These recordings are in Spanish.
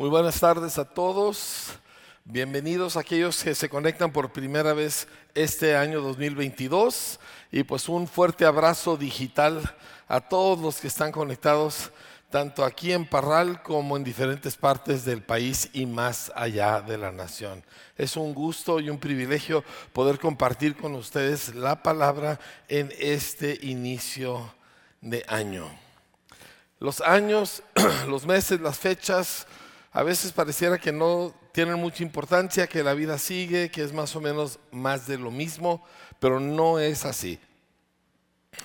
Muy buenas tardes a todos. Bienvenidos a aquellos que se conectan por primera vez este año 2022 y pues un fuerte abrazo digital a todos los que están conectados tanto aquí en Parral como en diferentes partes del país y más allá de la nación. Es un gusto y un privilegio poder compartir con ustedes la palabra en este inicio de año. Los años, los meses, las fechas, a veces pareciera que no tienen mucha importancia, que la vida sigue, que es más o menos más de lo mismo, pero no es así.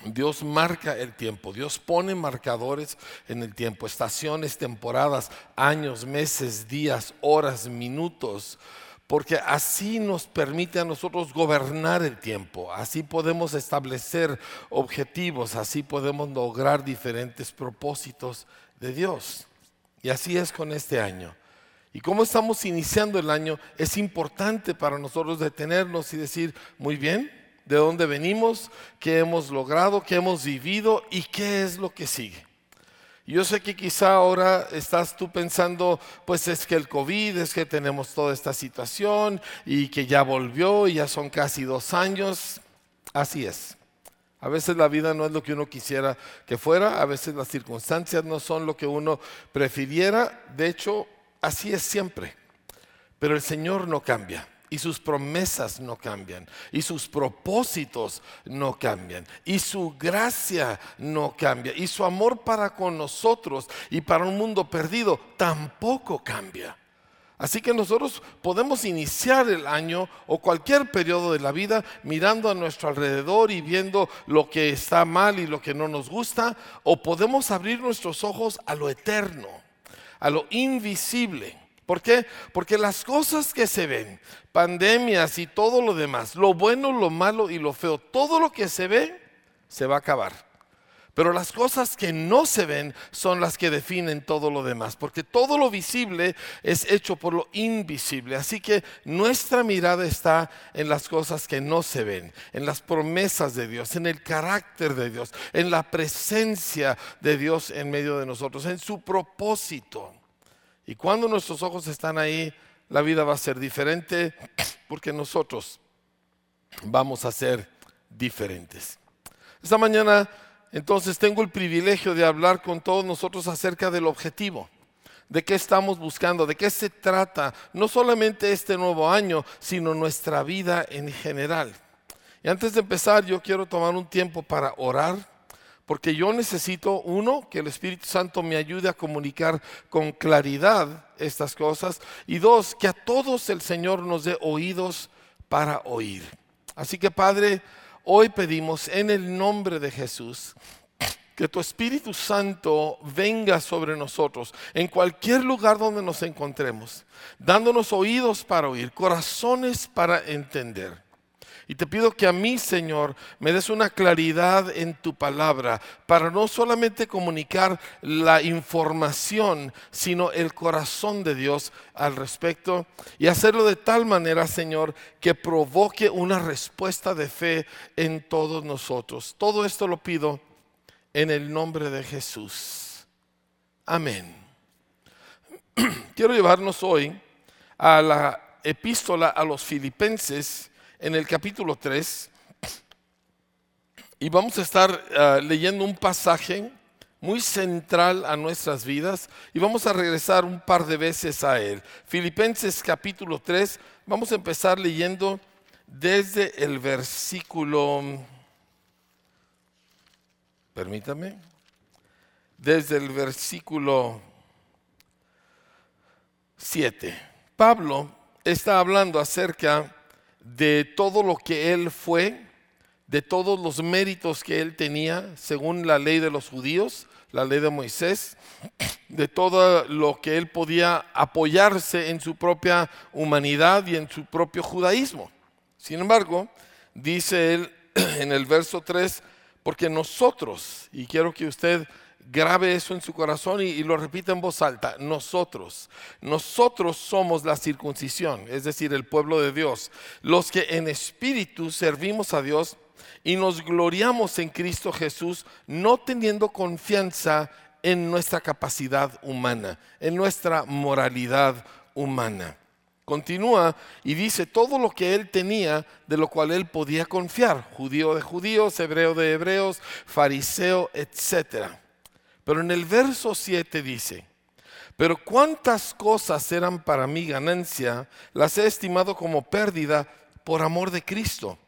Dios marca el tiempo, Dios pone marcadores en el tiempo, estaciones, temporadas, años, meses, días, horas, minutos, porque así nos permite a nosotros gobernar el tiempo, así podemos establecer objetivos, así podemos lograr diferentes propósitos de Dios. Y así es con este año. Y como estamos iniciando el año, es importante para nosotros detenernos y decir, muy bien, ¿de dónde venimos? ¿Qué hemos logrado? ¿Qué hemos vivido? ¿Y qué es lo que sigue? Yo sé que quizá ahora estás tú pensando, pues es que el COVID, es que tenemos toda esta situación y que ya volvió y ya son casi dos años. Así es. A veces la vida no es lo que uno quisiera que fuera, a veces las circunstancias no son lo que uno prefiriera, de hecho, así es siempre. Pero el Señor no cambia y sus promesas no cambian y sus propósitos no cambian y su gracia no cambia y su amor para con nosotros y para un mundo perdido tampoco cambia. Así que nosotros podemos iniciar el año o cualquier periodo de la vida mirando a nuestro alrededor y viendo lo que está mal y lo que no nos gusta, o podemos abrir nuestros ojos a lo eterno, a lo invisible. ¿Por qué? Porque las cosas que se ven, pandemias y todo lo demás, lo bueno, lo malo y lo feo, todo lo que se ve, se va a acabar. Pero las cosas que no se ven son las que definen todo lo demás, porque todo lo visible es hecho por lo invisible. Así que nuestra mirada está en las cosas que no se ven, en las promesas de Dios, en el carácter de Dios, en la presencia de Dios en medio de nosotros, en su propósito. Y cuando nuestros ojos están ahí, la vida va a ser diferente porque nosotros vamos a ser diferentes. Esta mañana entonces tengo el privilegio de hablar con todos nosotros acerca del objetivo, de qué estamos buscando, de qué se trata, no solamente este nuevo año, sino nuestra vida en general. Y antes de empezar, yo quiero tomar un tiempo para orar, porque yo necesito, uno, que el Espíritu Santo me ayude a comunicar con claridad estas cosas, y dos, que a todos el Señor nos dé oídos para oír. Así que Padre, Hoy pedimos en el nombre de Jesús que tu Espíritu Santo venga sobre nosotros en cualquier lugar donde nos encontremos, dándonos oídos para oír, corazones para entender. Y te pido que a mí, Señor, me des una claridad en tu palabra para no solamente comunicar la información, sino el corazón de Dios al respecto y hacerlo de tal manera, Señor, que provoque una respuesta de fe en todos nosotros. Todo esto lo pido en el nombre de Jesús. Amén. Quiero llevarnos hoy a la epístola a los filipenses en el capítulo 3 y vamos a estar ah, leyendo un pasaje muy central a nuestras vidas y vamos a regresar un par de veces a él. Filipenses capítulo 3, vamos a empezar leyendo desde el versículo, permítame, desde el versículo 7. Pablo está hablando acerca de todo lo que él fue, de todos los méritos que él tenía según la ley de los judíos, la ley de Moisés, de todo lo que él podía apoyarse en su propia humanidad y en su propio judaísmo. Sin embargo, dice él en el verso 3, porque nosotros, y quiero que usted grabe eso en su corazón y, lo repita en voz alta. Nosotros, nosotros somos la circuncisión, es decir, el pueblo de Dios, los que en espíritu servimos a Dios y nos gloriamos en Cristo Jesús, no teniendo confianza en nuestra capacidad humana, en nuestra moralidad humana. Continúa y dice todo lo que él tenía de lo cual él podía confiar, judío de judíos, hebreo de hebreos, fariseo, etc. Pero en el verso 7 dice, pero cuántas cosas eran para mí ganancia, las he estimado como pérdida por amor de Cristo.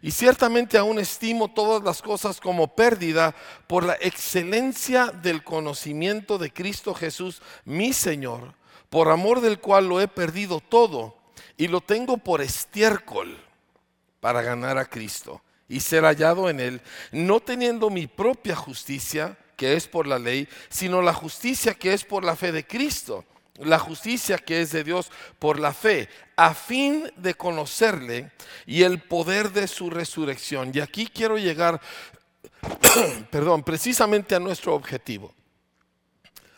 Y ciertamente aún estimo todas las cosas como pérdida por la excelencia del conocimiento de Cristo Jesús, mi Señor por amor del cual lo he perdido todo y lo tengo por estiércol para ganar a Cristo y ser hallado en él, no teniendo mi propia justicia, que es por la ley, sino la justicia que es por la fe de Cristo, la justicia que es de Dios por la fe, a fin de conocerle y el poder de su resurrección. Y aquí quiero llegar, perdón, precisamente a nuestro objetivo.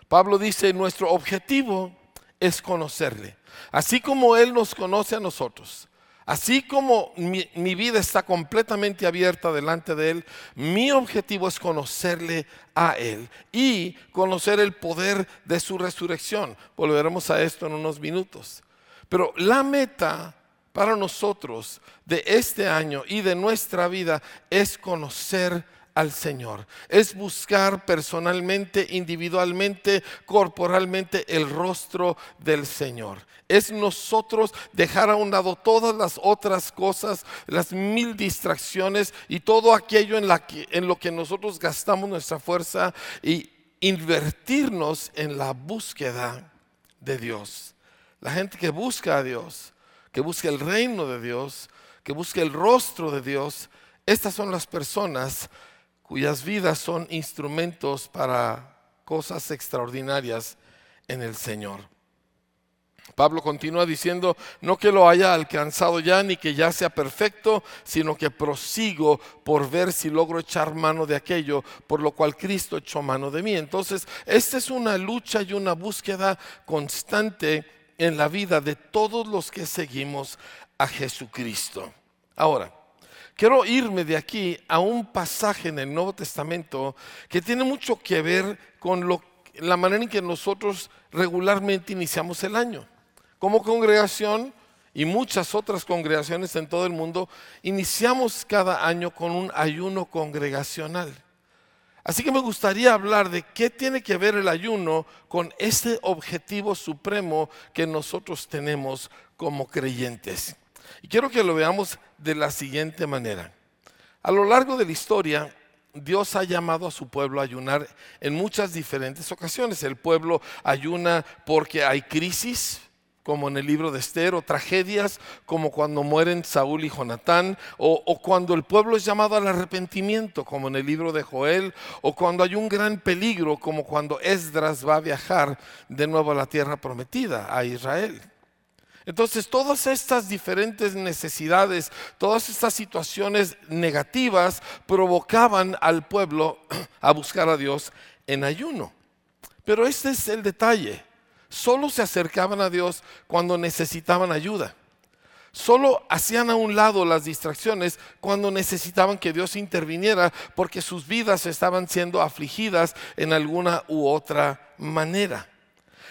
Pablo dice, nuestro objetivo es conocerle. Así como Él nos conoce a nosotros, así como mi, vida está completamente abierta delante de Él, mi objetivo es conocerle a Él y conocer el poder de su resurrección. Volveremos a esto en unos minutos. Pero la meta para nosotros de este año y de nuestra vida es conocer al Señor. Es buscar personalmente, individualmente, corporalmente el rostro del Señor. Es nosotros dejar a un lado todas las otras cosas, las mil distracciones y todo aquello en, la en lo que nosotros gastamos nuestra fuerza y invertirnos en la búsqueda de Dios. La gente que busca a Dios, que busca el reino de Dios, que busca el rostro de Dios, estas son las personas cuyas vidas son instrumentos para cosas extraordinarias en el Señor. Pablo continúa diciendo, no que lo haya alcanzado ya ni que ya sea perfecto, sino que prosigo por ver si logro echar mano de aquello por lo cual Cristo echó mano de mí. Entonces, esta es una lucha y una búsqueda constante en la vida de todos los que seguimos a Jesucristo. Ahora, quiero irme de aquí a un pasaje en el Nuevo Testamento que tiene mucho que ver con la manera en que nosotros regularmente iniciamos el año. Como congregación y muchas otras congregaciones en todo el mundo, iniciamos cada año con un ayuno congregacional. Así que me gustaría hablar de qué tiene que ver el ayuno con este objetivo supremo que nosotros tenemos como creyentes. Y quiero que lo veamos de la siguiente manera. A lo largo de la historia, Dios ha llamado a su pueblo a ayunar en muchas diferentes ocasiones. El pueblo ayuna porque hay crisis, como en el libro de Esther, o tragedias como cuando mueren Saúl y Jonatán, o, o, cuando el pueblo es llamado al arrepentimiento, como en el libro de Joel, o cuando hay un gran peligro, como cuando Esdras va a viajar de nuevo a la tierra prometida, a Israel. Entonces todas estas diferentes necesidades, todas estas situaciones negativas provocaban al pueblo a buscar a Dios en ayuno. Pero este es el detalle. Solo se acercaban a Dios cuando necesitaban ayuda. Solo hacían a un lado las distracciones cuando necesitaban que Dios interviniera porque sus vidas estaban siendo afligidas en alguna u otra manera.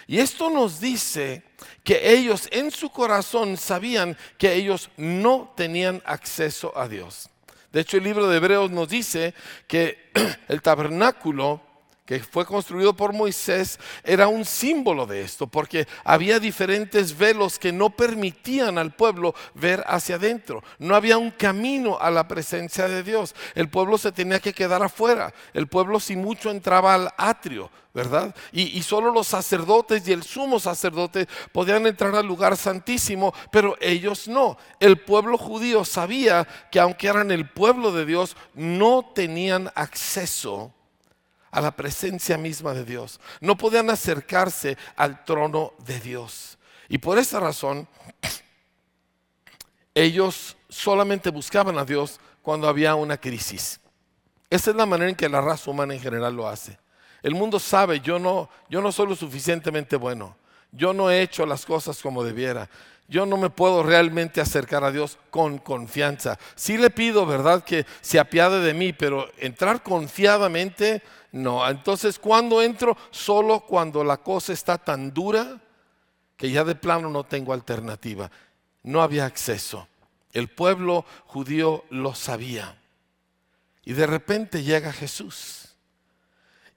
Y esto nos dice que ellos en su corazón sabían que ellos no tenían acceso a Dios. De hecho, el libro de Hebreos nos dice que el tabernáculo que fue construido por Moisés era un símbolo de esto, porque había diferentes velos que no permitían al pueblo ver hacia adentro. No había un camino a la presencia de Dios. El pueblo se tenía que quedar afuera. El pueblo si mucho entraba al atrio, ¿verdad? Y, y solo los sacerdotes y el sumo sacerdote podían entrar al lugar santísimo, pero ellos no. El pueblo judío sabía que aunque eran el pueblo de Dios, no tenían acceso a la presencia misma de Dios. No podían acercarse al trono de Dios. Y por esa razón, ellos solamente buscaban a Dios cuando había una crisis. Esa es la manera en que la raza humana en general lo hace. El mundo sabe, yo no, yo no soy lo suficientemente bueno. Yo no he hecho las cosas como debiera. yo no me puedo realmente acercar a Dios con confianza. Sí le pido, ¿verdad?, que se apiade de mí, pero entrar confiadamente, no. Entonces, ¿cuándo entro? Solo cuando la cosa está tan dura que ya de plano no tengo alternativa. No había acceso. El pueblo judío lo sabía. Y de repente llega Jesús.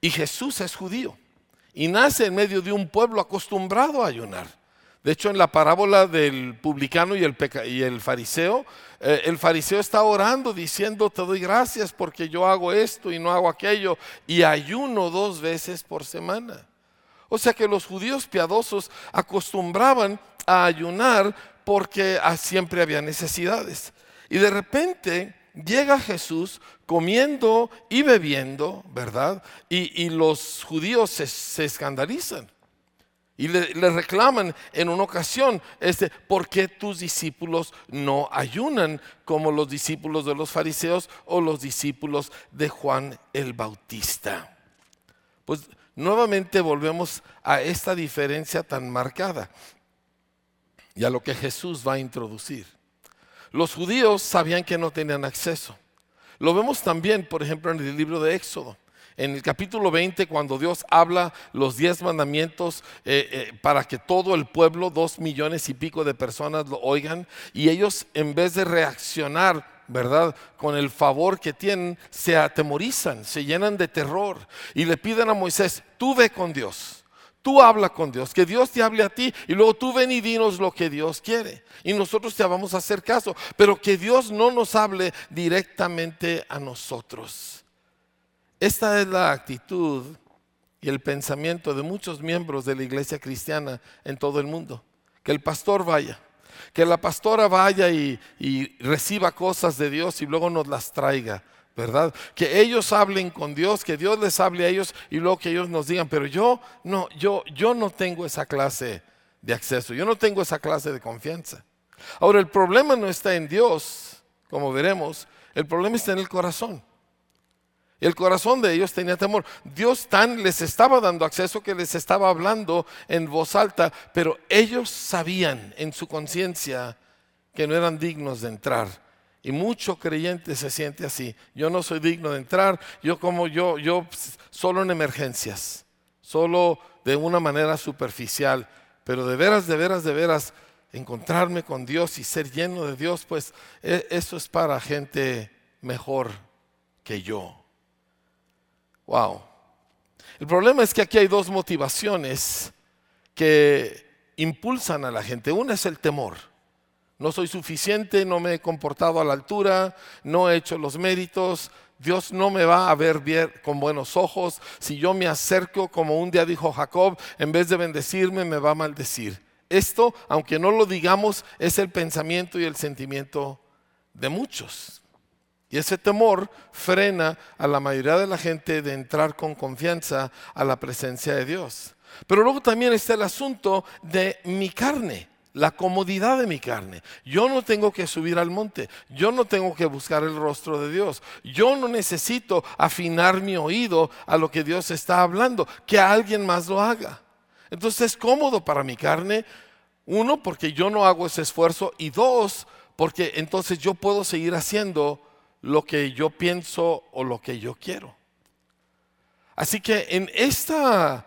Y Jesús es judío. Y nace en medio de un pueblo acostumbrado a ayunar. De hecho, en la parábola del publicano y el, y el fariseo, eh, el fariseo está orando diciendo, te doy gracias porque yo hago esto y no hago aquello, y ayuno dos veces por semana. O sea que los judíos piadosos acostumbraban a ayunar porque ah, siempre había necesidades. Y de repente llega Jesús comiendo y bebiendo, ¿verdad? Y, los judíos se escandalizan. Y le, reclaman en una ocasión, este, ¿por qué tus discípulos no ayunan como los discípulos de los fariseos o los discípulos de Juan el Bautista? Pues nuevamente volvemos a esta diferencia tan marcada y a lo que Jesús va a introducir. Los judíos sabían que no tenían acceso. Lo vemos también, por ejemplo, en el libro de Éxodo. En el capítulo 20, cuando Dios habla los diez mandamientos eh, eh, para que todo el pueblo, dos millones y pico de personas lo oigan, y ellos en vez de reaccionar ¿verdad? Con el favor que tienen, se atemorizan, se llenan de terror y le piden a Moisés, tú ve con Dios, tú habla con Dios, que Dios te hable a ti y luego tú ven y dinos lo que Dios quiere. Y nosotros te vamos a hacer caso, pero que Dios no nos hable directamente a nosotros. Esta es la actitud y el pensamiento de muchos miembros de la iglesia cristiana en todo el mundo. Que el pastor vaya, que la pastora vaya y, reciba cosas de Dios y luego nos las traiga. ¿Verdad? Que ellos hablen con Dios, que Dios les hable a ellos y luego que ellos nos digan, pero yo no, yo, yo no tengo esa clase de acceso, yo no tengo esa clase de confianza. Ahora, el problema no está en Dios, como veremos, el problema está en el corazón. El corazón de ellos tenía temor. Dios tan les estaba dando acceso que les estaba hablando en voz alta, pero ellos sabían en su conciencia que no eran dignos de entrar. Y mucho creyente se siente así. Yo no soy digno de entrar, yo como yo, yo solo en emergencias, solo de una manera superficial, pero de veras, de veras, de veras, encontrarme con Dios y ser lleno de Dios, pues e, eso es para gente mejor que yo. Wow. El problema es que aquí hay dos motivaciones que impulsan a la gente. Una es el temor. No soy suficiente, no me he comportado a la altura, no he hecho los méritos, Dios no me va a ver bien con buenos ojos. Si yo me acerco, como un día dijo Jacob, en vez de bendecirme, me va a maldecir. Esto, aunque no lo digamos, es el pensamiento y el sentimiento de muchos. Y ese temor frena a la mayoría de la gente de entrar con confianza a la presencia de Dios. Pero luego también está el asunto de mi carne, la comodidad de mi carne. Yo no tengo que subir al monte, yo no tengo que buscar el rostro de Dios, yo no necesito afinar mi oído a lo que Dios está hablando, que alguien más lo haga. Entonces es cómodo para mi carne, uno, porque yo no hago ese esfuerzo, y dos, porque entonces yo puedo seguir haciendo lo que yo pienso o lo que yo quiero. Así que en esta,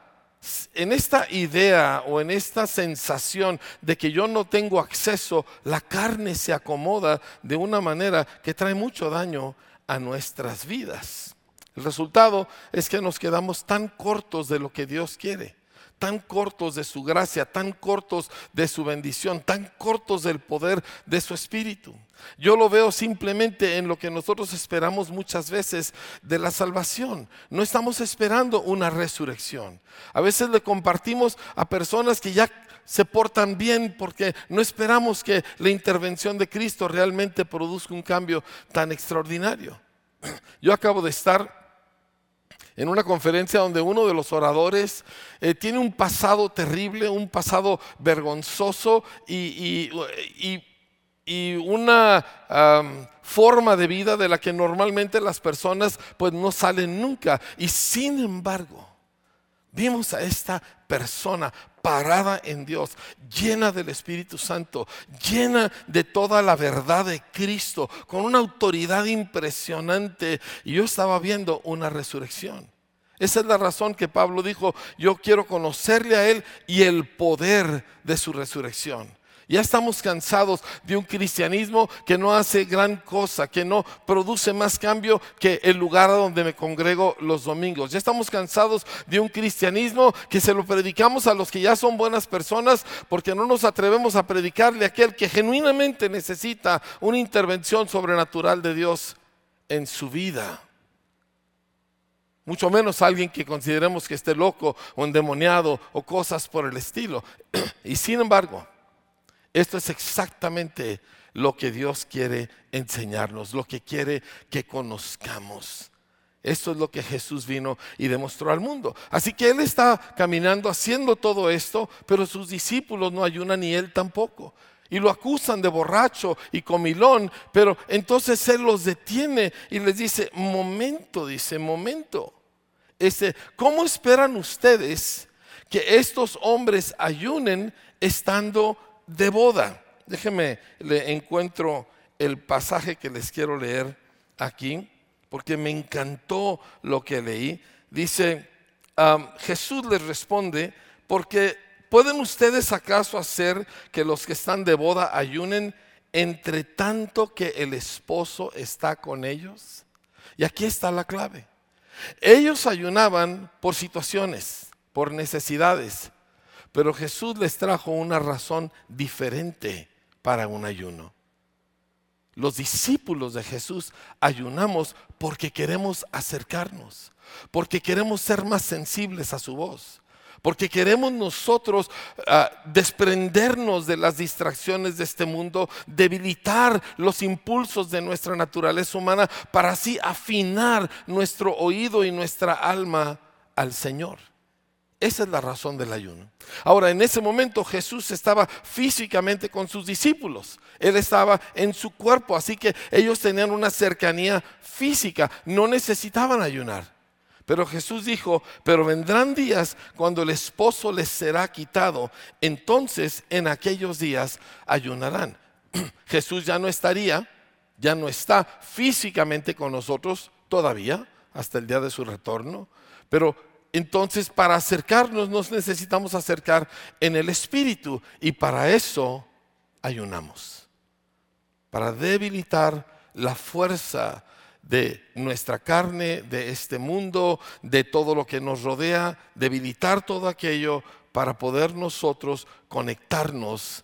en esta idea o en esta sensación de que yo no tengo acceso, la carne se acomoda de una manera que trae mucho daño a nuestras vidas. El resultado es que nos quedamos tan cortos de lo que Dios quiere tan cortos de su gracia, tan cortos de su bendición, tan cortos del poder de su espíritu. Yo lo veo simplemente en lo que nosotros esperamos muchas veces de la salvación. No estamos esperando una resurrección. A veces le compartimos a personas que ya se portan bien porque no esperamos que la intervención de Cristo realmente produzca un cambio tan extraordinario. Yo acabo de estar en una conferencia donde uno de los oradores eh, tiene un pasado terrible, un pasado vergonzoso y, una forma de vida de la que normalmente las personas pues no salen nunca. Y sin embargo, vimos a esta persona parada en Dios, llena del Espíritu Santo, llena de toda la verdad de Cristo, con una autoridad impresionante. Y yo estaba viendo una resurrección. Esa es la razón que Pablo dijo, yo quiero conocerle a Él y el poder de su resurrección. Ya estamos cansados de un cristianismo que no hace gran cosa, que no produce más cambio que el lugar donde me congrego los domingos. Ya estamos cansados de un cristianismo que se lo predicamos a los que ya son buenas personas porque no nos atrevemos a predicarle a aquel que genuinamente necesita una intervención sobrenatural de Dios en su vida. Mucho menos alguien que consideremos que esté loco o endemoniado o cosas por el estilo. y sin embargo, esto es exactamente lo que Dios quiere enseñarnos, lo que quiere que conozcamos. Esto es lo que Jesús vino y demostró al mundo. Así que Él está caminando haciendo todo esto, pero sus discípulos no ayunan ni Él tampoco. Y lo acusan de borracho y comilón, pero entonces Él los detiene y les dice, momento, dice, momento. Este, ¿Cómo esperan ustedes que estos hombres ayunen estando de boda. Déjenme, le encuentro el pasaje que les quiero leer aquí, porque me encantó lo que leí. Dice, Jesús les responde, porque ¿pueden ustedes acaso hacer que los que están de boda ayunen entre tanto que el esposo está con ellos? Y aquí está la clave. Ellos ayunaban por situaciones, por necesidades, pero Jesús les trajo una razón diferente para un ayuno. Los discípulos de Jesús ayunamos porque queremos acercarnos, porque queremos ser más sensibles a su voz, porque queremos nosotros ah, desprendernos de las distracciones de este mundo, debilitar los impulsos de nuestra naturaleza humana para así afinar nuestro oído y nuestra alma al Señor. Esa es la razón del ayuno. Ahora, en ese momento Jesús estaba físicamente con sus discípulos. Él estaba en su cuerpo, así que ellos tenían una cercanía física, no necesitaban ayunar. Pero Jesús dijo, pero vendrán días cuando el esposo les será quitado, entonces en aquellos días ayunarán. Jesús ya no estaría, ya no está físicamente con nosotros todavía, hasta el día de su retorno, pero entonces, para acercarnos nos necesitamos acercar en el Espíritu y para eso ayunamos. Para debilitar la fuerza de nuestra carne, de este mundo, de todo lo que nos rodea, debilitar todo aquello para poder nosotros conectarnos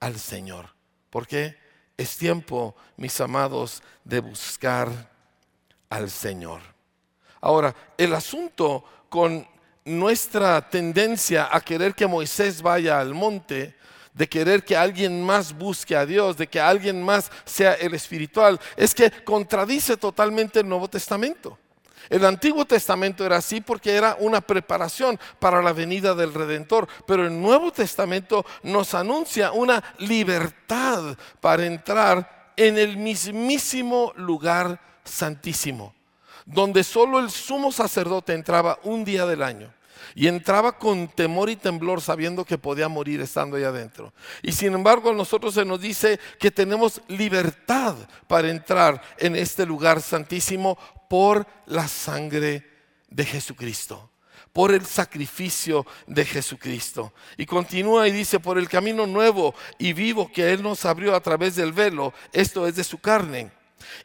al Señor. Porque es tiempo, mis amados, de buscar al Señor. Ahora, el asunto con nuestra tendencia a querer que Moisés vaya al monte, de querer que alguien más busque a Dios, de que alguien más sea el espiritual, es que contradice totalmente el Nuevo Testamento. El Antiguo Testamento era así porque era una preparación para la venida del Redentor, pero el Nuevo Testamento nos anuncia una libertad para entrar en el mismísimo lugar santísimo donde solo el sumo sacerdote entraba un día del año. Y entraba con temor y temblor sabiendo que podía morir estando ahí adentro. Y sin embargo a nosotros se nos dice que tenemos libertad para entrar en este lugar santísimo por la sangre de Jesucristo por el sacrificio de Jesucristo. Y continúa y dice, por el camino nuevo y vivo que Él nos abrió a través del velo, esto es de su carne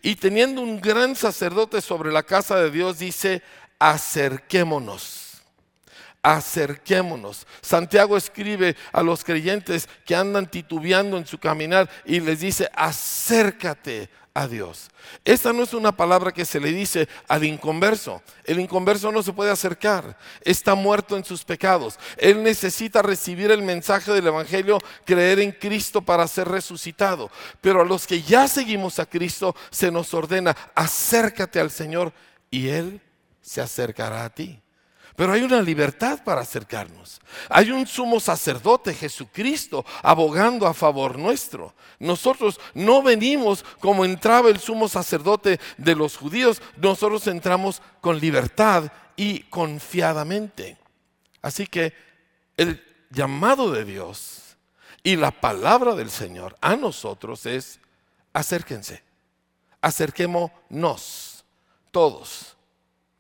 y teniendo un gran sacerdote sobre la casa de Dios, dice, acerquémonos. Acerquémonos. Santiago escribe a los creyentes que andan titubeando en su caminar y les dice, acércate a Dios. Esta no es una palabra que se le dice al inconverso. El inconverso no se puede acercar. Está muerto en sus pecados. Él necesita recibir el mensaje del Evangelio, creer en Cristo para ser resucitado. Pero a los que ya seguimos a Cristo se nos ordena, acércate al Señor y Él se acercará a ti. Pero hay una libertad para acercarnos. Hay un sumo sacerdote, Jesucristo, abogando a favor nuestro. Nosotros no venimos como entraba el sumo sacerdote de los judíos, nosotros entramos con libertad y confiadamente. Así que el llamado de Dios y la palabra del Señor a nosotros es acérquense, acerquémonos todos.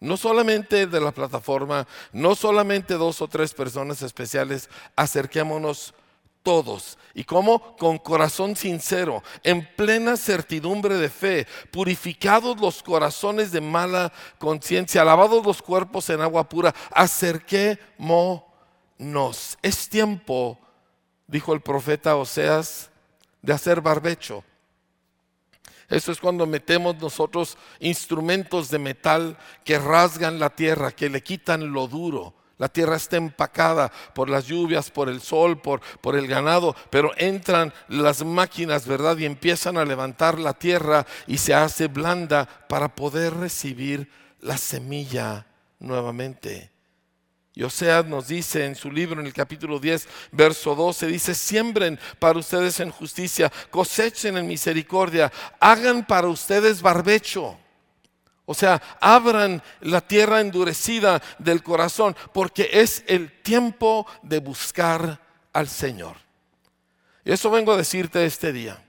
No solamente de la plataforma, no solamente dos o tres personas especiales, acerquémonos todos. ¿Y cómo? Con corazón sincero, en plena certidumbre de fe, purificados los corazones de mala conciencia, lavados los cuerpos en agua pura, acerquémonos. Es tiempo, dijo el profeta Oseas, de hacer barbecho. Eso es cuando metemos nosotros instrumentos de metal que rasgan la tierra, que le quitan lo duro la tierra está empacada por las lluvias, por el sol, por, por el ganado, pero entran las máquinas, ¿verdad? Y empiezan a levantar la tierra y se hace blanda para poder recibir la semilla nuevamente. Y Oseas nos dice en su libro, en el capítulo 10, verso 12, dice, siembren para ustedes en justicia, cosechen en misericordia, hagan para ustedes barbecho o sea, abran la tierra endurecida del corazón porque es el tiempo de buscar al Señor. Y eso vengo a decirte este día.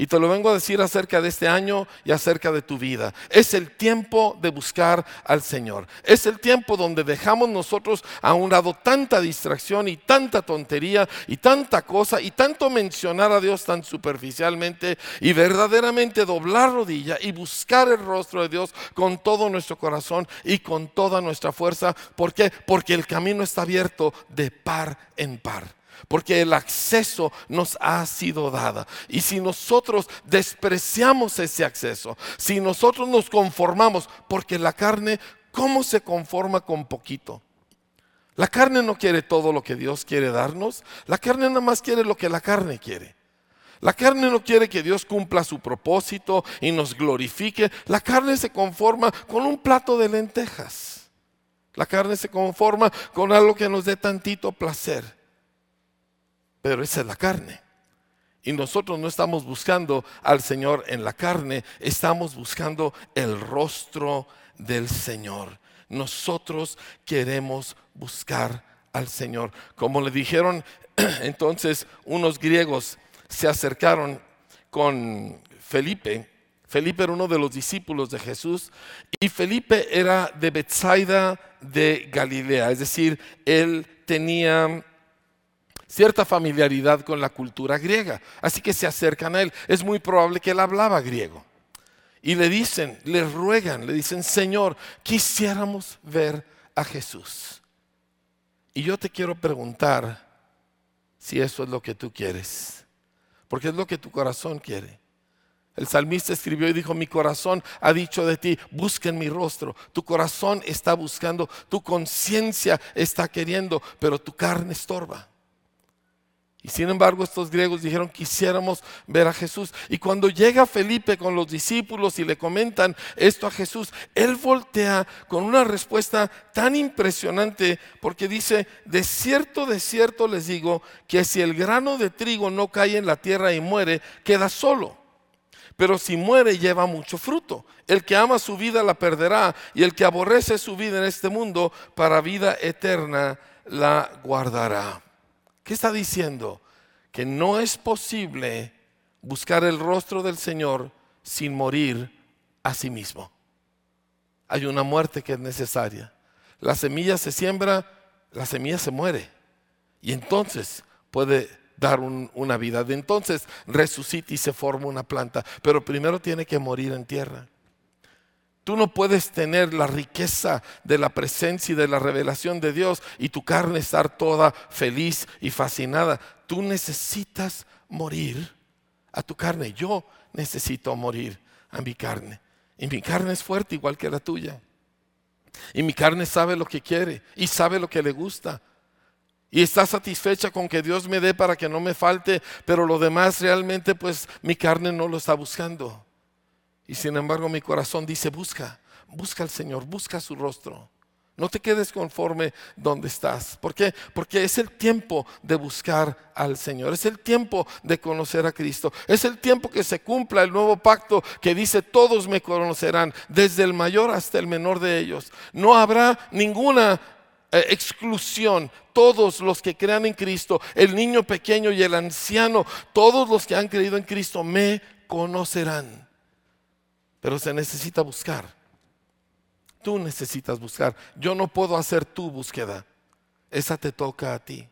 Y te lo vengo a decir acerca de este año y acerca de tu vida. Es el tiempo de buscar al Señor. Es el tiempo donde dejamos nosotros a un lado tanta distracción y tanta tontería y tanta cosa y tanto mencionar a Dios tan superficialmente y verdaderamente doblar rodilla y buscar el rostro de Dios con todo nuestro corazón y con toda nuestra fuerza. ¿Por qué? Porque el camino está abierto de par en par porque el acceso nos ha sido dado. Y si nosotros despreciamos ese acceso, si nosotros nos conformamos, porque la carne, ¿cómo se conforma con poquito? La carne no quiere todo lo que Dios quiere darnos, la carne nada más quiere lo que la carne quiere. La carne no quiere que Dios cumpla su propósito y nos glorifique. La carne se conforma con un plato de lentejas. La carne se conforma con algo que nos dé tantito placer. Pero esa es la carne. Y nosotros no estamos buscando al Señor en la carne, estamos buscando el rostro del Señor. Nosotros queremos buscar al Señor. Como le dijeron entonces unos griegos se acercaron con Felipe. Felipe era uno de los discípulos de Jesús y Felipe era de Bethsaida de Galilea, es decir, él tenía cierta familiaridad con la cultura griega. Así que se acercan a él. Es muy probable que él hablaba griego. Y le dicen, le ruegan, le dicen, Señor, quisiéramos ver a Jesús. Y yo te quiero preguntar si eso es lo que tú quieres. Porque es lo que tu corazón quiere. El salmista escribió y dijo, mi corazón ha dicho de ti, busquen mi rostro. Tu corazón está buscando, tu conciencia está queriendo, pero tu carne estorba. Y sin embargo estos griegos dijeron quisiéramos ver a Jesús. Y cuando llega Felipe con los discípulos y le comentan esto a Jesús, él voltea con una respuesta tan impresionante porque dice, de cierto, de cierto les digo que si el grano de trigo no cae en la tierra y muere, queda solo. Pero si muere lleva mucho fruto. El que ama su vida la perderá y el que aborrece su vida en este mundo para vida eterna la guardará. ¿Qué está diciendo? Que no es posible buscar el rostro del Señor sin morir a sí mismo. Hay una muerte que es necesaria. La semilla se siembra, la semilla se muere. Y entonces puede dar una vida. De entonces resucita y se forma una planta. Pero primero tiene que morir en tierra. Tú no puedes tener la riqueza de la presencia y de la revelación de Dios y tu carne estar toda feliz y fascinada. Tú necesitas morir a tu carne. Yo necesito morir a mi carne. Y mi carne es fuerte igual que la tuya. Y mi carne sabe lo que quiere y sabe lo que le gusta. Y está satisfecha con que Dios me dé para que no me falte, pero lo demás realmente pues mi carne no lo está buscando. Y sin embargo mi corazón dice, busca, busca al Señor, busca su rostro. No te quedes conforme donde estás. ¿Por qué? Porque es el tiempo de buscar al Señor. Es el tiempo de conocer a Cristo. Es el tiempo que se cumpla el nuevo pacto que dice todos me conocerán, desde el mayor hasta el menor de ellos. No habrá ninguna eh, exclusión. Todos los que crean en Cristo, el niño pequeño y el anciano, todos los que han creído en Cristo me conocerán. Pero se necesita buscar. Tú necesitas buscar. Yo no puedo hacer tu búsqueda. Esa te toca a ti.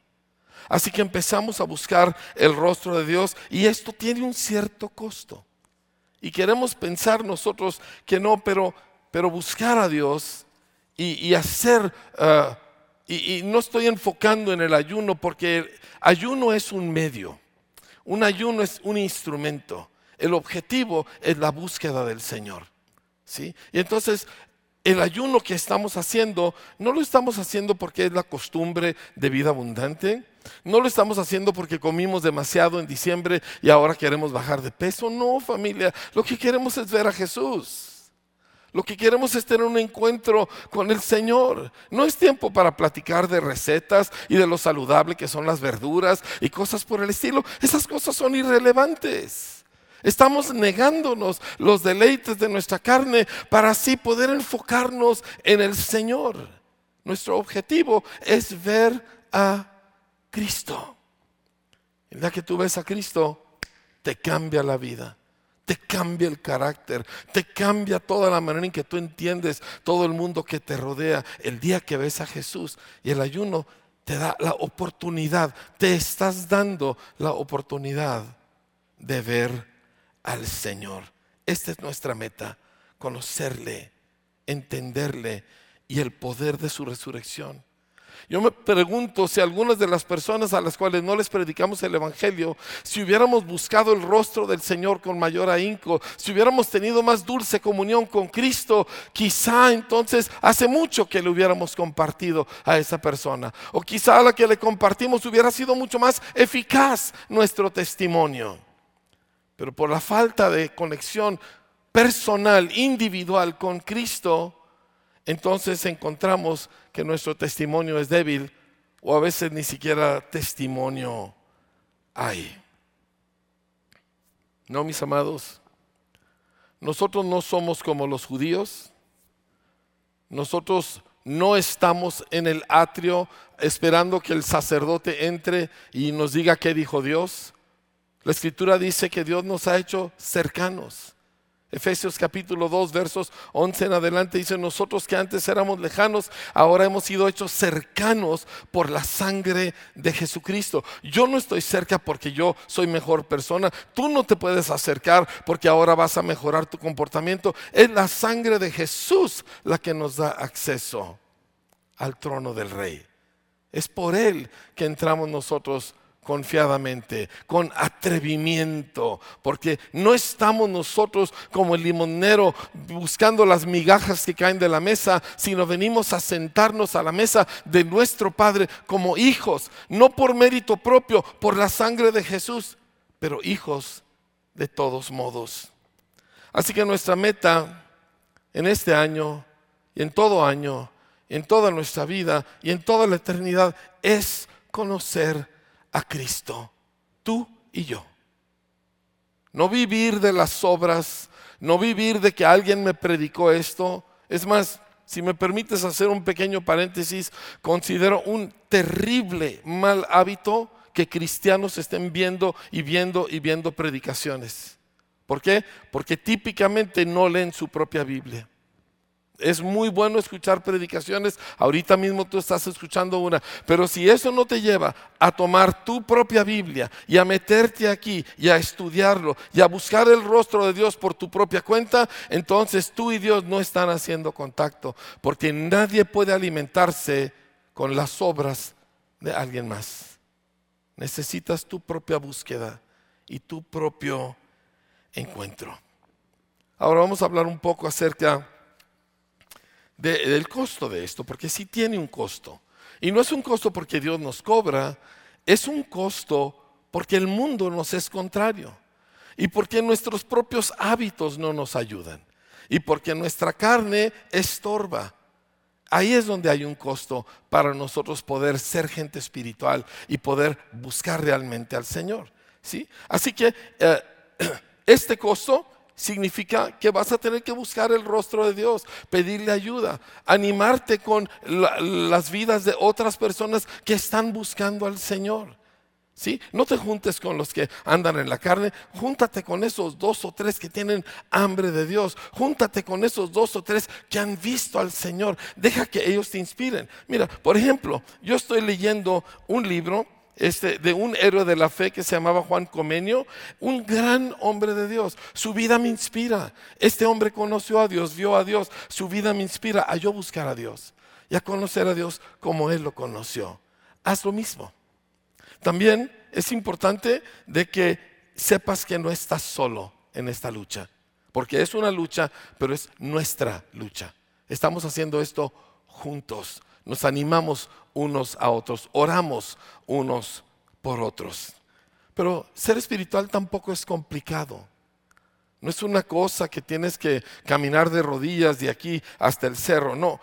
Así que empezamos a buscar el rostro de Dios y esto tiene un cierto costo. Y queremos pensar nosotros que no, pero, pero buscar a Dios y, hacer, ah, y, no estoy enfocando en el ayuno porque el ayuno es un medio, un ayuno es un instrumento. El objetivo es la búsqueda del Señor. ¿sí? Y entonces el ayuno que estamos haciendo, no lo estamos haciendo porque es la costumbre de vida abundante, no lo estamos haciendo porque comimos demasiado en diciembre y ahora queremos bajar de peso. No, familia, lo que queremos es ver a Jesús. Lo que queremos es tener un encuentro con el Señor. No es tiempo para platicar de recetas y de lo saludable que son las verduras y cosas por el estilo. Esas cosas son irrelevantes. Estamos negándonos los deleites de nuestra carne para así poder enfocarnos en el Señor. Nuestro objetivo es ver a Cristo. El día que tú ves a Cristo, te cambia la vida, te cambia el carácter, te cambia toda la manera en que tú entiendes todo el mundo que te rodea. El día que ves a Jesús y el ayuno te da la oportunidad, te estás dando la oportunidad de ver al Señor. Esta es nuestra meta, conocerle, entenderle y el poder de su resurrección. Yo me pregunto si algunas de las personas a las cuales no les predicamos el Evangelio, si hubiéramos buscado el rostro del Señor con mayor ahínco, si hubiéramos tenido más dulce comunión con Cristo, quizá entonces hace mucho que le hubiéramos compartido a esa persona. O quizá a la que le compartimos hubiera sido mucho más eficaz nuestro testimonio. Pero por la falta de conexión personal, individual con Cristo, entonces encontramos que nuestro testimonio es débil o a veces ni siquiera testimonio hay. No, mis amados, nosotros no somos como los judíos, nosotros no estamos en el atrio esperando que el sacerdote entre y nos diga qué dijo Dios. La escritura dice que Dios nos ha hecho cercanos. Efesios capítulo 2, versos 11 en adelante dice, nosotros que antes éramos lejanos, ahora hemos sido hechos cercanos por la sangre de Jesucristo. Yo no estoy cerca porque yo soy mejor persona. Tú no te puedes acercar porque ahora vas a mejorar tu comportamiento. Es la sangre de Jesús la que nos da acceso al trono del rey. Es por él que entramos nosotros confiadamente, con atrevimiento, porque no estamos nosotros como el limonero buscando las migajas que caen de la mesa, sino venimos a sentarnos a la mesa de nuestro Padre como hijos, no por mérito propio, por la sangre de Jesús, pero hijos de todos modos. Así que nuestra meta en este año y en todo año, en toda nuestra vida y en toda la eternidad es conocer a Cristo, tú y yo. No vivir de las obras, no vivir de que alguien me predicó esto. Es más, si me permites hacer un pequeño paréntesis, considero un terrible mal hábito que cristianos estén viendo y viendo y viendo predicaciones. ¿Por qué? Porque típicamente no leen su propia Biblia. Es muy bueno escuchar predicaciones, ahorita mismo tú estás escuchando una, pero si eso no te lleva a tomar tu propia Biblia y a meterte aquí y a estudiarlo y a buscar el rostro de Dios por tu propia cuenta, entonces tú y Dios no están haciendo contacto, porque nadie puede alimentarse con las obras de alguien más. Necesitas tu propia búsqueda y tu propio encuentro. Ahora vamos a hablar un poco acerca del costo de esto, porque sí tiene un costo. Y no es un costo porque Dios nos cobra, es un costo porque el mundo nos es contrario y porque nuestros propios hábitos no nos ayudan y porque nuestra carne estorba. Ahí es donde hay un costo para nosotros poder ser gente espiritual y poder buscar realmente al Señor. ¿sí? Así que eh, este costo significa que vas a tener que buscar el rostro de Dios, pedirle ayuda, animarte con las vidas de otras personas que están buscando al Señor. ¿Sí? No te juntes con los que andan en la carne, júntate con esos dos o tres que tienen hambre de Dios, júntate con esos dos o tres que han visto al Señor, deja que ellos te inspiren. Mira, por ejemplo, yo estoy leyendo un libro este, de un héroe de la fe que se llamaba Juan Comenio, un gran hombre de Dios. Su vida me inspira. Este hombre conoció a Dios, vio a Dios, su vida me inspira a yo buscar a Dios y a conocer a Dios como Él lo conoció. Haz lo mismo. También es importante de que sepas que no estás solo en esta lucha, porque es una lucha, pero es nuestra lucha. Estamos haciendo esto juntos, nos animamos unos a otros, oramos unos por otros. Pero ser espiritual tampoco es complicado. No es una cosa que tienes que caminar de rodillas de aquí hasta el cerro, no.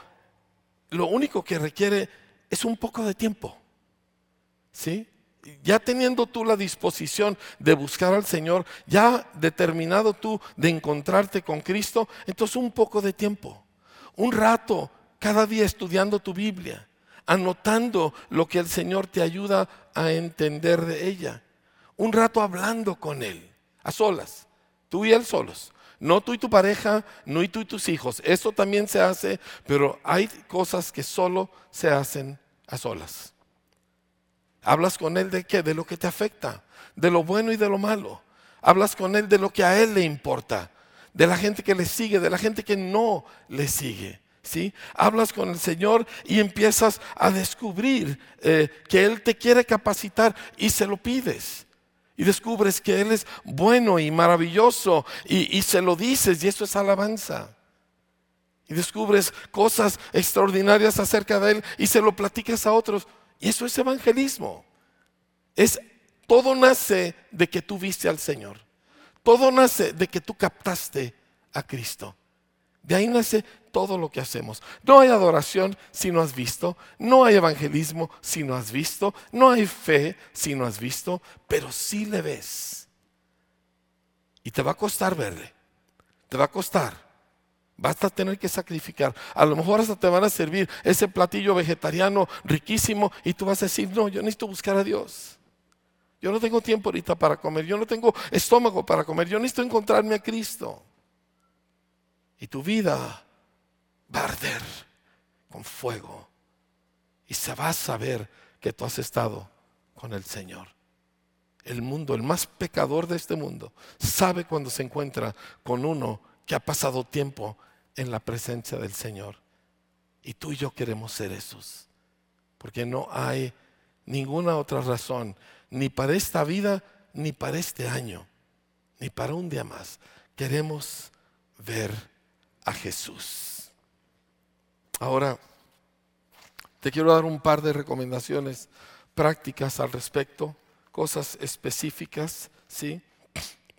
Lo único que requiere es un poco de tiempo. ¿Sí? ya teniendo tú la disposición de buscar al Señor, ya determinado tú de encontrarte con Cristo, entonces un poco de tiempo, un rato cada día estudiando tu Biblia, anotando lo que el Señor te ayuda a entender de ella, un rato hablando con Él, a solas, tú y Él solos. No tú y tu pareja, no y tú y tus hijos. Eso también se hace, pero hay cosas que solo se hacen a solas. Hablas con Él de qué? De lo que te afecta, de lo bueno y de lo malo. Hablas con Él de lo que a Él le importa, de la gente que le sigue, de la gente que no le sigue. ¿Sí? Hablas con el Señor y empiezas a descubrir eh, que Él te quiere capacitar y se lo pides. Y descubres que Él es bueno y maravilloso y, y se lo dices y eso es alabanza. Y descubres cosas extraordinarias acerca de Él y se lo platicas a otros. Y eso es evangelismo. Es todo nace de que tú viste al Señor. Todo nace de que tú captaste a Cristo. De ahí nace todo lo que hacemos. No hay adoración si no has visto, no hay evangelismo si no has visto, no hay fe si no has visto, pero sí le ves. Y te va a costar verle, te va a costar. Vas a tener que sacrificar. A lo mejor hasta te van a servir ese platillo vegetariano riquísimo y tú vas a decir, no, yo necesito buscar a Dios. Yo no tengo tiempo ahorita para comer, yo no tengo estómago para comer, yo necesito encontrarme a Cristo. Y tu vida va a arder con fuego y se va a saber que tú has estado con el Señor. El mundo, el más pecador de este mundo, sabe cuando se encuentra con uno que ha pasado tiempo en la presencia del Señor. Y tú y yo queremos ser esos. Porque no hay ninguna otra razón, ni para esta vida, ni para este año, ni para un día más. Queremos ver a Jesús. Ahora, te quiero dar un par de recomendaciones prácticas al respecto, cosas específicas, ¿sí?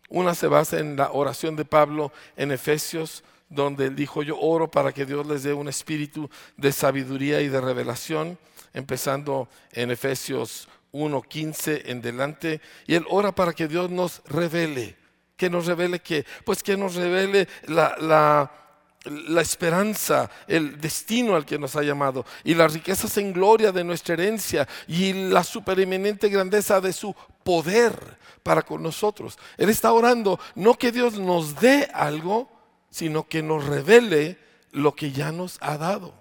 Una se basa en la oración de Pablo en Efesios, donde él dijo, yo oro para que Dios les dé un espíritu de sabiduría y de revelación, empezando en Efesios 1.15 en delante, y él ora para que Dios nos revele, que nos revele que, pues que nos revele la, la la esperanza, el destino al que nos ha llamado y las riquezas en gloria de nuestra herencia y la supereminente grandeza de su poder para con nosotros. Él está orando no que Dios nos dé algo, sino que nos revele lo que ya nos ha dado.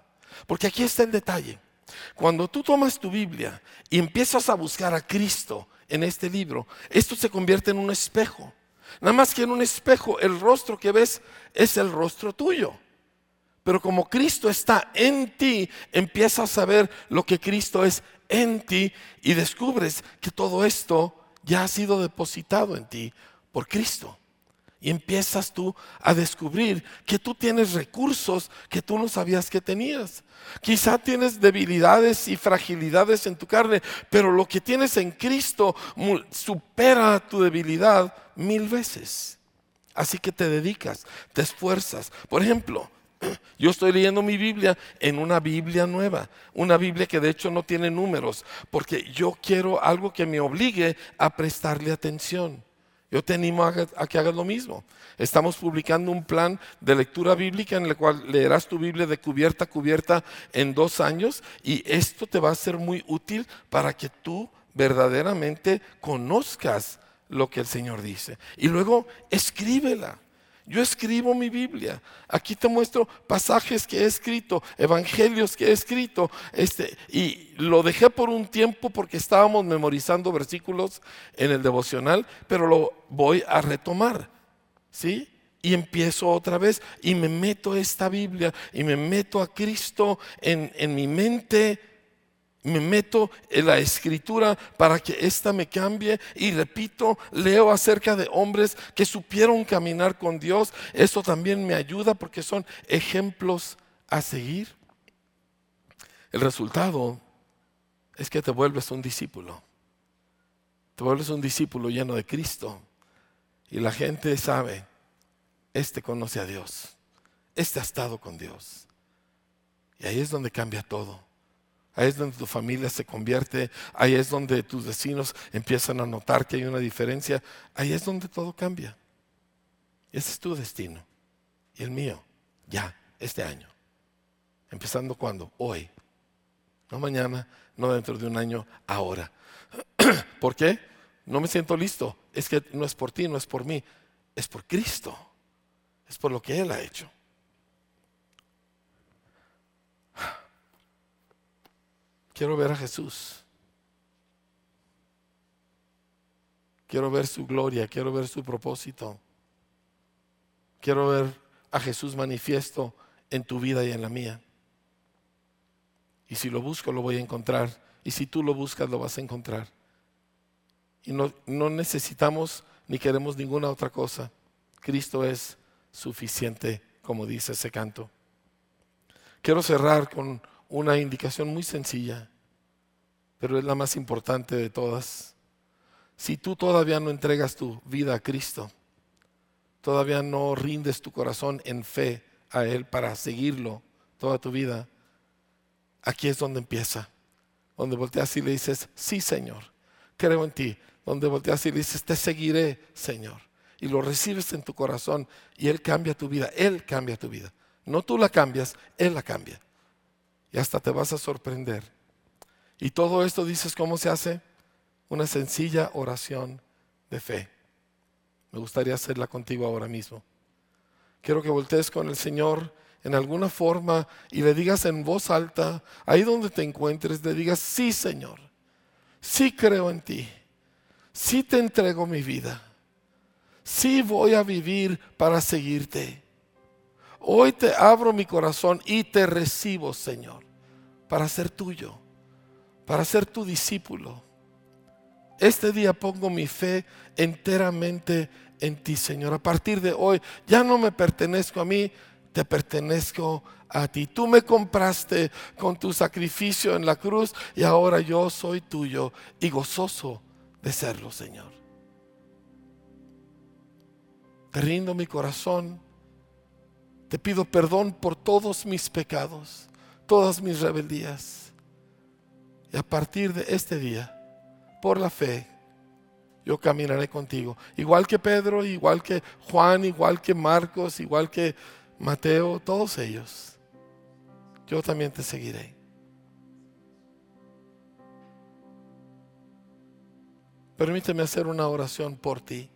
Porque aquí está el detalle. Cuando tú tomas tu Biblia y empiezas a buscar a Cristo en este libro, esto se convierte en un espejo. Nada más que en un espejo, el rostro que ves es el rostro tuyo. Pero como Cristo está en ti, empiezas a ver lo que Cristo es en ti y descubres que todo esto ya ha sido depositado en ti por Cristo. Y empiezas tú a descubrir que tú tienes recursos que tú no sabías que tenías. Quizá tienes debilidades y fragilidades en tu carne, pero lo que tienes en Cristo supera tu debilidad mil veces. Así que te dedicas, te esfuerzas. Por ejemplo, yo estoy leyendo mi Biblia en una Biblia nueva, una Biblia que de hecho no tiene números, porque yo quiero algo que me obligue a prestarle atención. Yo te animo a, que hagas lo mismo. Estamos publicando un plan de lectura bíblica en el cual leerás tu Biblia de cubierta a cubierta en dos años y esto te va a ser muy útil para que tú verdaderamente conozcas lo que el Señor dice. Y luego escríbela. Yo escribo mi Biblia. Aquí te muestro pasajes que he escrito, evangelios que he escrito. Este, y lo dejé por un tiempo porque estábamos memorizando versículos en el devocional, pero lo voy a retomar. ¿Sí? Y empiezo otra vez y me meto esta Biblia y me meto a Cristo en, en mi mente me meto en la escritura para que ésta me cambie y repito, leo acerca de hombres que supieron caminar con Dios. Eso también me ayuda porque son ejemplos a seguir. El resultado es que te vuelves un discípulo. Te vuelves un discípulo lleno de Cristo. Y la gente sabe, este conoce a Dios. Este ha estado con Dios. Y ahí es donde cambia todo. Ahí es donde tu familia se convierte, ahí es donde tus vecinos empiezan a notar que hay una diferencia, ahí es donde todo cambia. Ese es tu destino y el mío, ya, este año. Empezando cuando? Hoy. No mañana, no dentro de un año, ahora. ¿Por qué? No me siento listo. Es que no es por ti, no es por mí, es por Cristo. Es por lo que Él ha hecho. Quiero ver a Jesús. Quiero ver su gloria, quiero ver su propósito. Quiero ver a Jesús manifiesto en tu vida y en la mía. Y si lo busco, lo voy a encontrar. Y si tú lo buscas, lo vas a encontrar. Y no, no necesitamos ni queremos ninguna otra cosa. Cristo es suficiente, como dice ese canto. Quiero cerrar con una indicación muy sencilla, pero es la más importante de todas. Si tú todavía no entregas tu vida a Cristo, todavía no rindes tu corazón en fe a Él para seguirlo toda tu vida, aquí es donde empieza. Donde volteas y le dices, sí Señor, creo en ti. Donde volteas y le dices, te seguiré Señor. Y lo recibes en tu corazón y Él cambia tu vida. Él cambia tu vida. No tú la cambias, Él la cambia y hasta te vas a sorprender. Y todo esto dices cómo se hace una sencilla oración de fe. Me gustaría hacerla contigo ahora mismo. Quiero que voltees con el Señor en alguna forma y le digas en voz alta, ahí donde te encuentres, le digas, sí Señor, sí creo en ti, sí te entrego mi vida, sí voy a vivir para seguirte. Hoy te abro mi corazón y te recibo, Señor para ser tuyo, para ser tu discípulo. Este día pongo mi fe enteramente en ti, Señor. A partir de hoy ya no me pertenezco a mí, te pertenezco a ti. Tú me compraste con tu sacrificio en la cruz y ahora yo soy tuyo y gozoso de serlo, Señor. Te rindo mi corazón. Te pido perdón por todos mis pecados todas mis rebeldías. Y a partir de este día, por la fe, yo caminaré contigo. Igual que Pedro, igual que Juan, igual que Marcos, igual que Mateo, todos ellos. Yo también te seguiré. Permíteme hacer una oración por ti.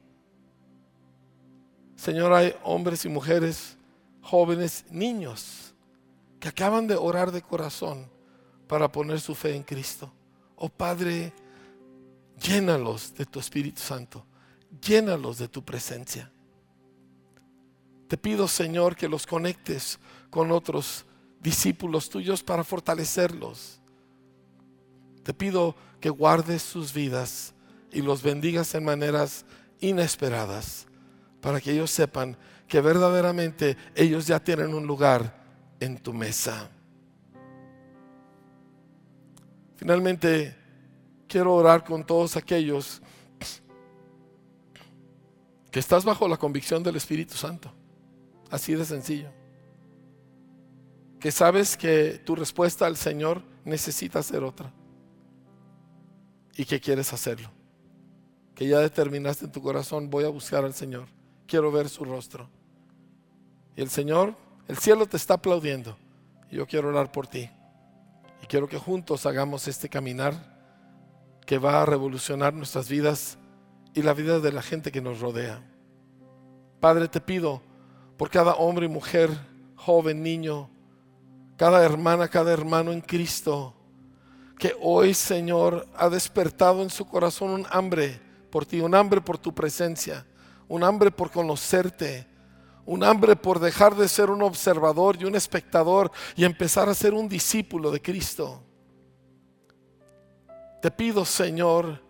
Señor, hay hombres y mujeres, jóvenes, niños que acaban de orar de corazón para poner su fe en Cristo. Oh Padre, llénalos de tu Espíritu Santo, llénalos de tu presencia. Te pido, Señor, que los conectes con otros discípulos tuyos para fortalecerlos. Te pido que guardes sus vidas y los bendigas en maneras inesperadas para que ellos sepan que verdaderamente ellos ya tienen un lugar en tu mesa. Finalmente, quiero orar con todos aquellos que estás bajo la convicción del Espíritu Santo. Así de sencillo. Que sabes que tu respuesta al Señor necesita ser otra. Y que quieres hacerlo. que ya determinaste en tu corazón, voy a buscar al Señor, quiero ver su rostro. Y el Señor, el cielo te está aplaudiendo. Yo quiero orar por ti. Y quiero que juntos hagamos este caminar que va a revolucionar nuestras vidas y la vida de la gente que nos rodea. Padre, te pido por cada hombre y mujer, joven, niño, cada hermana, cada hermano en Cristo, que hoy, Señor, ha despertado en su corazón un hambre por ti, un hambre por tu presencia, un hambre por conocerte, un hambre por dejar de ser un observador y un espectador y empezar a ser un discípulo de Cristo. Te pido, Señor,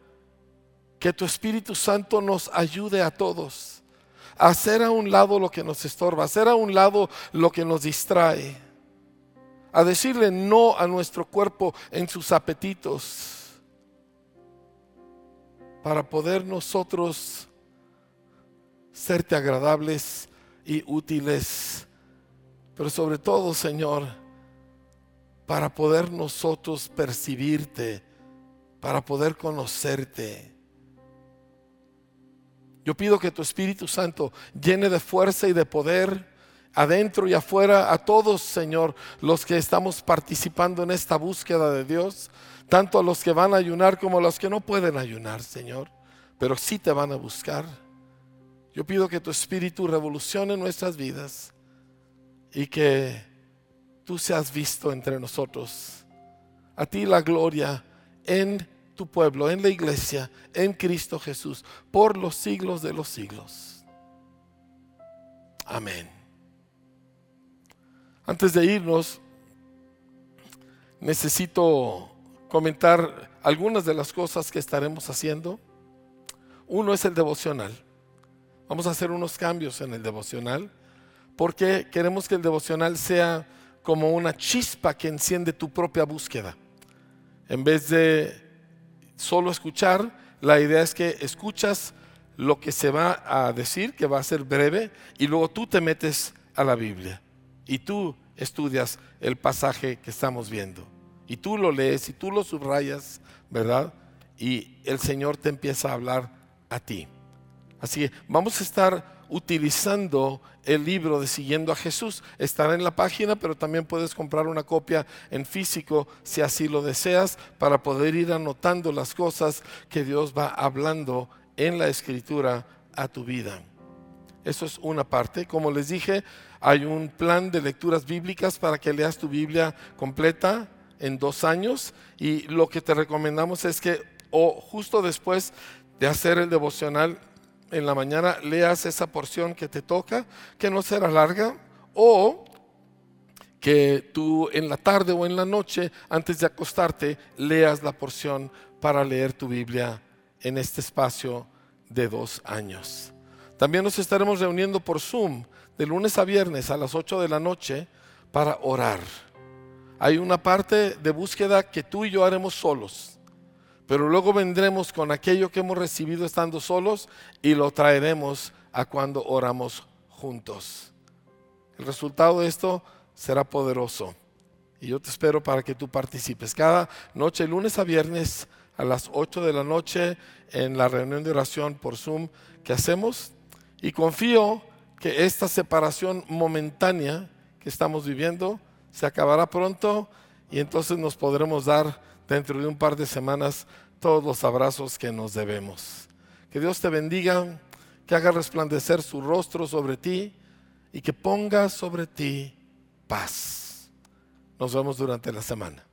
que tu Espíritu Santo nos ayude a todos a hacer a un lado lo que nos estorba, a hacer a un lado lo que nos distrae, a decirle no a nuestro cuerpo en sus apetitos, para poder nosotros serte agradables y útiles, pero sobre todo, Señor, para poder nosotros percibirte, para poder conocerte. Yo pido que tu Espíritu Santo llene de fuerza y de poder adentro y afuera a todos, Señor, los que estamos participando en esta búsqueda de Dios, tanto a los que van a ayunar como a los que no pueden ayunar, Señor, pero sí te van a buscar. Yo pido que tu Espíritu revolucione nuestras vidas y que tú seas visto entre nosotros. A ti la gloria en tu pueblo, en la iglesia, en Cristo Jesús, por los siglos de los siglos. Amén. Antes de irnos, necesito comentar algunas de las cosas que estaremos haciendo. Uno es el devocional. Vamos a hacer unos cambios en el devocional porque queremos que el devocional sea como una chispa que enciende tu propia búsqueda. En vez de solo escuchar, la idea es que escuchas lo que se va a decir, que va a ser breve, y luego tú te metes a la Biblia y tú estudias el pasaje que estamos viendo. Y tú lo lees y tú lo subrayas, ¿verdad? Y el Señor te empieza a hablar a ti. Así que vamos a estar utilizando el libro de Siguiendo a Jesús. Estará en la página, pero también puedes comprar una copia en físico si así lo deseas para poder ir anotando las cosas que Dios va hablando en la escritura a tu vida. Eso es una parte. Como les dije, hay un plan de lecturas bíblicas para que leas tu Biblia completa en dos años y lo que te recomendamos es que o justo después de hacer el devocional en la mañana leas esa porción que te toca, que no será larga, o que tú en la tarde o en la noche, antes de acostarte, leas la porción para leer tu Biblia en este espacio de dos años. También nos estaremos reuniendo por Zoom de lunes a viernes a las 8 de la noche para orar. Hay una parte de búsqueda que tú y yo haremos solos pero luego vendremos con aquello que hemos recibido estando solos y lo traeremos a cuando oramos juntos. El resultado de esto será poderoso. Y yo te espero para que tú participes. Cada noche, lunes a viernes, a las 8 de la noche, en la reunión de oración por Zoom que hacemos. Y confío que esta separación momentánea que estamos viviendo se acabará pronto y entonces nos podremos dar dentro de un par de semanas todos los abrazos que nos debemos. Que Dios te bendiga, que haga resplandecer su rostro sobre ti y que ponga sobre ti paz. Nos vemos durante la semana.